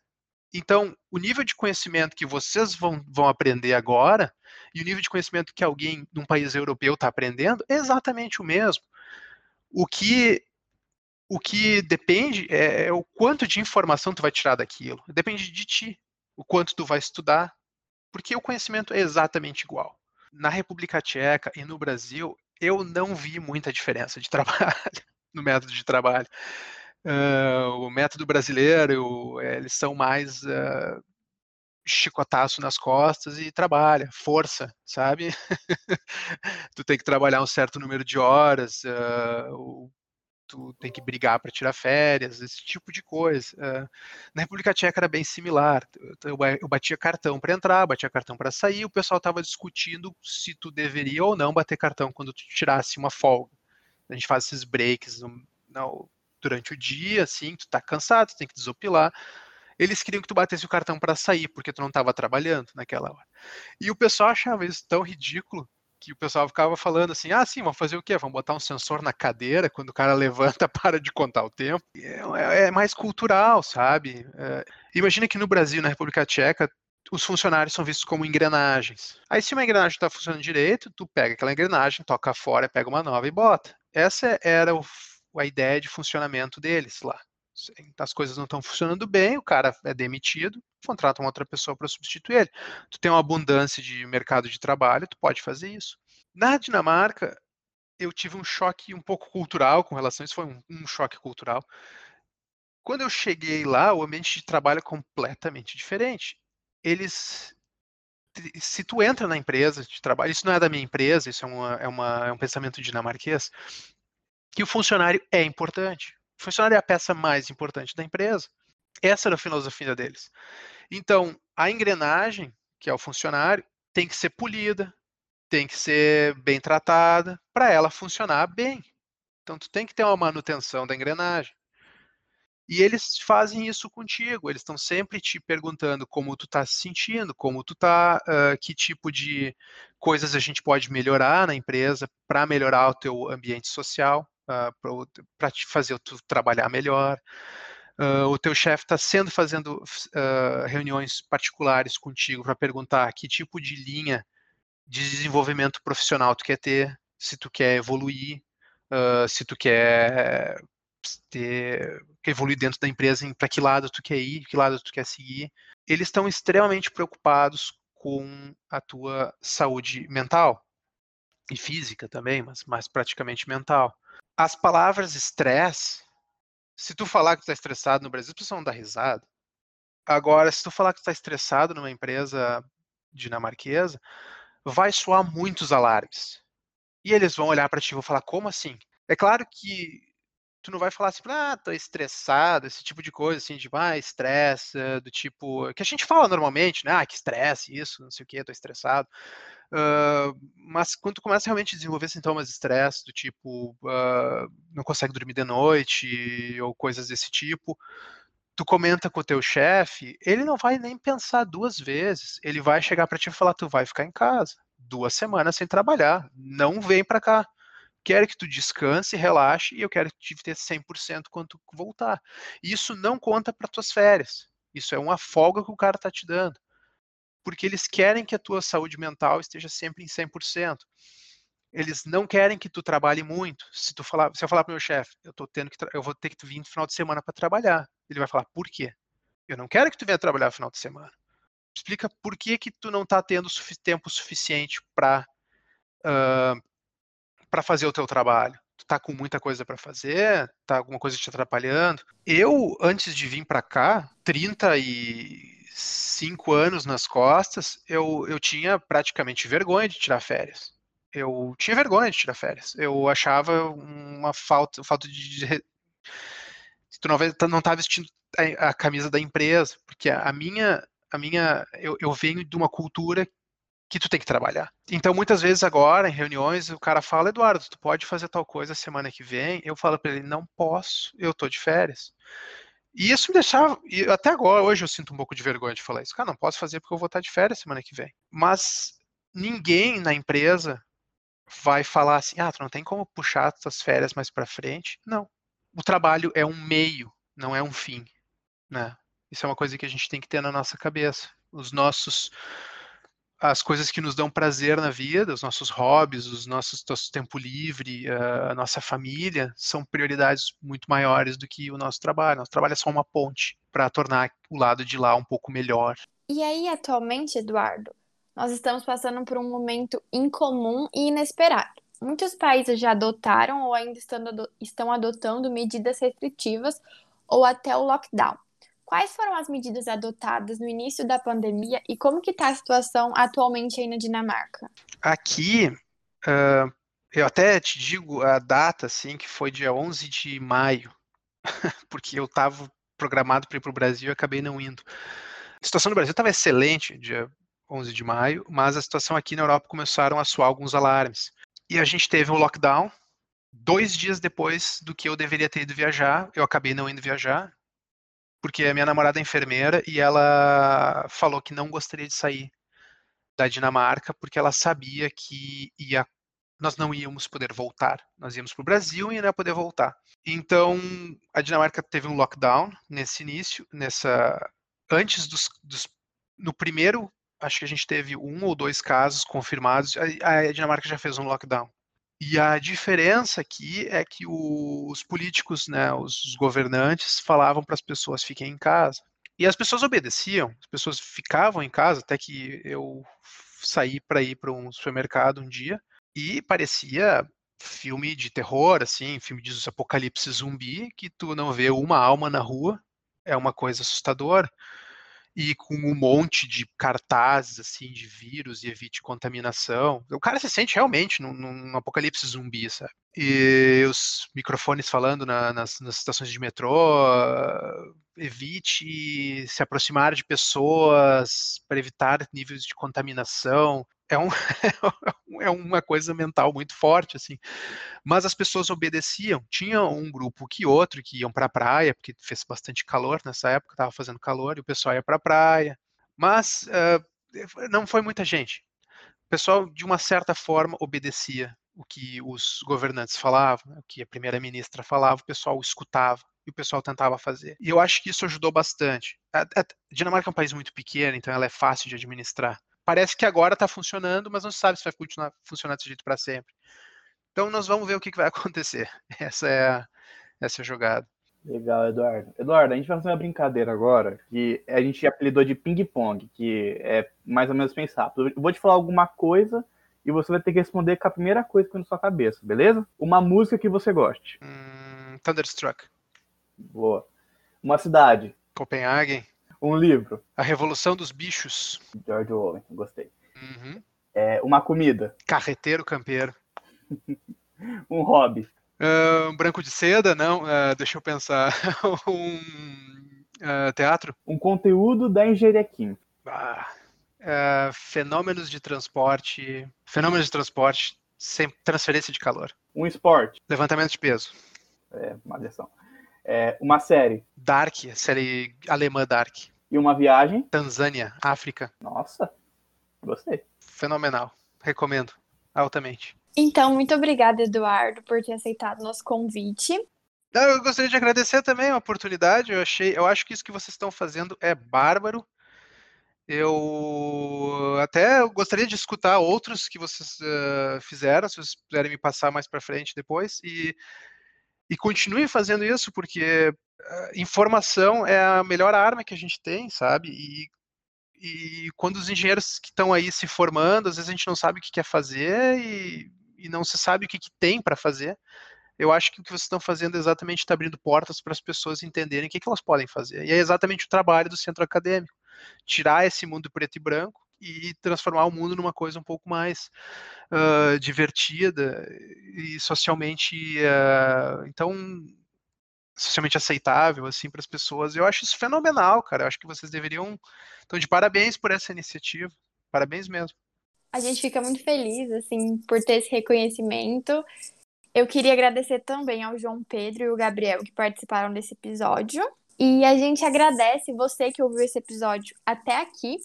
Speaker 4: Então, o nível de conhecimento que vocês vão, vão aprender agora e o nível de conhecimento que alguém num país europeu está aprendendo é exatamente o mesmo. O que o que depende é, é, o quanto de informação tu vai tirar daquilo. Depende de ti, o quanto tu vai estudar, porque o conhecimento é exatamente igual. Na República Tcheca e no Brasil, eu não vi muita diferença de <laughs> trabalho, no método de trabalho. Uh, o método brasileiro, eles são mais uh, chicotaço nas costas e trabalha, força, sabe? <laughs> tu tem que trabalhar um certo número de horas, uh, tu tem que brigar para tirar férias, esse tipo de coisa. Uh, na República Tcheca era bem similar. Eu, eu batia cartão para entrar, batia cartão para sair, o pessoal estava discutindo se tu deveria ou não bater cartão quando tu tirasse uma folga. A gente faz esses breaks no, no, durante o dia, assim, tu tá cansado, tu tem que desopilar. Eles queriam que tu batesse o cartão para sair, porque tu não estava trabalhando naquela hora. E o pessoal achava isso tão ridículo que o pessoal ficava falando assim: ah, sim, vamos fazer o quê? Vamos botar um sensor na cadeira, quando o cara <laughs> levanta, para de contar o tempo. É, é mais cultural, sabe? É, imagina que no Brasil, na República Tcheca, os funcionários são vistos como engrenagens. Aí, se uma engrenagem está funcionando direito, tu pega aquela engrenagem, toca fora, pega uma nova e bota. Essa era o, a ideia de funcionamento deles lá. As coisas não estão funcionando bem, o cara é demitido, contrata uma outra pessoa para substituir ele. Tu tem uma abundância de mercado de trabalho, tu pode fazer isso. Na Dinamarca, eu tive um choque um pouco cultural com relação a isso, foi um, um choque cultural. Quando eu cheguei lá, o ambiente de trabalho é completamente diferente eles se tu entra na empresa de trabalho, isso não é da minha empresa, isso é, uma, é, uma, é um pensamento dinamarquês, que o funcionário é importante. Funcionário é a peça mais importante da empresa. Essa era a filosofia deles. Então, a engrenagem, que é o funcionário, tem que ser polida, tem que ser bem tratada para ela funcionar bem. Então, tu tem que ter uma manutenção da engrenagem. E eles fazem isso contigo, eles estão sempre te perguntando como tu está se sentindo, como tu está, uh, que tipo de coisas a gente pode melhorar na empresa para melhorar o teu ambiente social, uh, para te fazer tu trabalhar melhor. Uh, o teu chefe está sendo fazendo reuniões particulares contigo para perguntar que tipo de linha de desenvolvimento profissional tu quer ter, se tu quer evoluir, se tu quer ter que evoluir dentro da empresa para que lado tu quer ir, que lado tu quer seguir. Eles estão extremamente preocupados com a tua saúde mental e física também, mas mais praticamente mental. As palavras estresse, se tu falar que tu tá estressado no Brasil, as pessoas vão dar risada. Agora, se tu falar que tu tá estressado numa empresa dinamarquesa, vai soar muitos alarmes. E eles vão olhar para ti e vão falar: como assim? É claro que tu não vai falar assim, ah, tô estressado, esse tipo de coisa, assim, de, ah, estresse, do tipo, que a gente fala normalmente, né, ah, que estresse, isso, não sei o que, tô estressado. Mas quando tu começa realmente a desenvolver sintomas de estresse, do tipo, uh, não consegue dormir de noite, ou coisas desse tipo, tu comenta com o teu chefe, ele não vai nem pensar duas vezes, ele vai chegar para ti e falar, tu vai ficar em casa, duas semanas sem trabalhar, não vem para cá quero que tu descanse, relaxe e eu quero te ter 100% quando tu voltar. Isso não conta para tuas férias. Isso é uma folga que o cara tá te dando. Porque eles querem que a tua saúde mental esteja sempre em 100%. Eles não querem que tu trabalhe muito. Se tu falar, se eu falar para meu chefe, eu tô tendo que eu vou ter que vir no final de semana para trabalhar. Ele vai falar: "Por quê? Eu não quero que tu venha trabalhar no final de semana." Explica por que que tu não está tendo tempo suficiente para uh, para fazer o teu trabalho? Tu tá com muita coisa para fazer? Tá alguma coisa te atrapalhando? Eu, antes de vir para cá, 35 anos nas costas, eu, eu tinha praticamente vergonha de tirar férias. Eu tinha vergonha de tirar férias. Eu achava uma falta, falta de tu não, não tá vestindo a, a, camisa da empresa, porque a minha, a minha, eu, eu venho de uma cultura que tu tem que trabalhar. Então, muitas vezes agora, em reuniões, o cara fala, Eduardo, tu pode fazer tal coisa semana que vem? Eu falo para ele, não posso, eu tô de férias. E isso me deixava, e até agora, hoje eu sinto um pouco de vergonha de falar isso. Cara, não posso fazer porque eu vou estar de férias semana que vem. Mas ninguém na empresa vai falar assim, ah, tu não tem como puxar tuas férias mais para frente. Não. O trabalho é um meio, não é um fim, né? Isso é uma coisa que a gente tem que ter na nossa cabeça. Os nossos as coisas que nos dão prazer na vida, os nossos hobbies, os nossos nosso tempo livre, a nossa família, são prioridades muito maiores do que o nosso trabalho. Nosso trabalho é só uma ponte para tornar o lado de lá um pouco melhor.
Speaker 1: E aí, atualmente, Eduardo, nós estamos passando por um momento incomum e inesperado. Muitos países já adotaram ou ainda estão adotando medidas restritivas ou até o lockdown. Quais foram as medidas adotadas no início da pandemia e como que está a situação atualmente aí na Dinamarca?
Speaker 4: Aqui, uh, eu até te digo a data, assim, que foi dia 11 de maio, <laughs> porque eu estava programado para ir para o Brasil e acabei não indo. A situação no Brasil estava excelente, dia 11 de maio, mas a situação aqui na Europa começaram a soar alguns alarmes. E a gente teve um lockdown dois dias depois do que eu deveria ter ido viajar. Eu acabei não indo viajar, porque a minha namorada é enfermeira e ela falou que não gostaria de sair da Dinamarca porque ela sabia que ia nós não íamos poder voltar. Nós íamos para o Brasil e não ia poder voltar. Então, a Dinamarca teve um lockdown nesse início, nessa antes dos, dos no primeiro, acho que a gente teve um ou dois casos confirmados. A, a Dinamarca já fez um lockdown. E a diferença aqui é que os políticos, né, os governantes, falavam para as pessoas fiquem em casa. E as pessoas obedeciam, as pessoas ficavam em casa, até que eu saí para ir para um supermercado um dia e parecia filme de terror, assim, filme de apocalipse zumbi, que tu não vê uma alma na rua, é uma coisa assustadora e com um monte de cartazes assim de vírus e evite contaminação. O cara se sente realmente num, num apocalipse zumbi, sabe? E os microfones falando na, nas, nas, estações de metrô, evite se aproximar de pessoas para evitar níveis de contaminação é, um, <laughs> é uma coisa mental muito forte, assim. Mas as pessoas obedeciam. Tinha um grupo que outro que iam para a praia, porque fez bastante calor nessa época, estava fazendo calor, e o pessoal ia para a praia. Mas uh, não foi muita gente. O pessoal, de uma certa forma, obedecia o que os governantes falavam, o que a primeira-ministra falava, o pessoal escutava e o pessoal tentava fazer. E eu acho que isso ajudou bastante. A, Dinamarca é um país muito pequeno, então ela é fácil de administrar parece que agora está funcionando, mas não se sabe se vai continuar funcionar desse jeito para sempre. Então nós vamos ver o que, que vai <laughs> acontecer. Essa é a, essa é a jogada.
Speaker 3: Legal, Eduardo. Eduardo, a gente vai fazer uma brincadeira agora que a gente apelidou de ping-pong, que é mais ou menos pensar. Eu vou te falar alguma coisa e você vai ter que responder com a primeira coisa que vem na sua cabeça, beleza? Uma música que você goste.
Speaker 4: Hum, Thunderstruck.
Speaker 3: Boa. Uma cidade.
Speaker 4: Copenhague.
Speaker 3: Um livro.
Speaker 4: A Revolução dos Bichos.
Speaker 3: George Orwell, gostei.
Speaker 4: Uhum.
Speaker 3: É, uma comida.
Speaker 4: Carreteiro campeiro. <laughs>
Speaker 3: um hobby.
Speaker 4: Uh, um branco de seda, não. Uh, deixa eu pensar. <laughs> um uh, teatro.
Speaker 3: Um conteúdo da engenharia química.
Speaker 4: Ah, fenômenos de transporte. Fenômenos de transporte sem transferência de calor.
Speaker 3: Um esporte.
Speaker 4: Levantamento de peso.
Speaker 3: É, uma lição. É, uma série.
Speaker 4: Dark, série alemã Dark.
Speaker 3: E uma viagem.
Speaker 4: Tanzânia, África.
Speaker 3: Nossa, gostei.
Speaker 4: Fenomenal. Recomendo altamente.
Speaker 1: Então, muito obrigada, Eduardo, por ter aceitado nosso convite.
Speaker 4: Eu gostaria de agradecer também a oportunidade. Eu achei, eu acho que isso que vocês estão fazendo é bárbaro. Eu até gostaria de escutar outros que vocês uh, fizeram, se vocês puderem me passar mais para frente depois. E e continue fazendo isso, porque uh, informação é a melhor arma que a gente tem, sabe? E, e quando os engenheiros que estão aí se formando, às vezes a gente não sabe o que quer fazer e, e não se sabe o que, que tem para fazer. Eu acho que o que vocês estão fazendo é exatamente está abrindo portas para as pessoas entenderem o que, que elas podem fazer. E é exatamente o trabalho do centro acadêmico. Tirar esse mundo preto e branco e transformar o mundo numa coisa um pouco mais uh, divertida e socialmente uh, então socialmente aceitável assim para as pessoas. Eu acho isso fenomenal, cara. Eu acho que vocês deveriam então de parabéns por essa iniciativa. Parabéns mesmo.
Speaker 1: A gente fica muito feliz assim por ter esse reconhecimento. Eu queria agradecer também ao João Pedro e o Gabriel que participaram desse episódio. E a gente agradece você que ouviu esse episódio até aqui.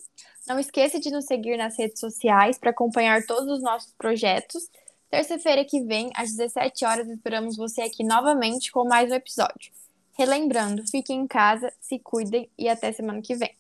Speaker 1: Não esqueça de nos seguir nas redes sociais para acompanhar todos os nossos projetos. Terça-feira que vem, às 17 horas, esperamos você aqui novamente com mais um episódio. Relembrando, fiquem em casa, se cuidem e até semana que vem.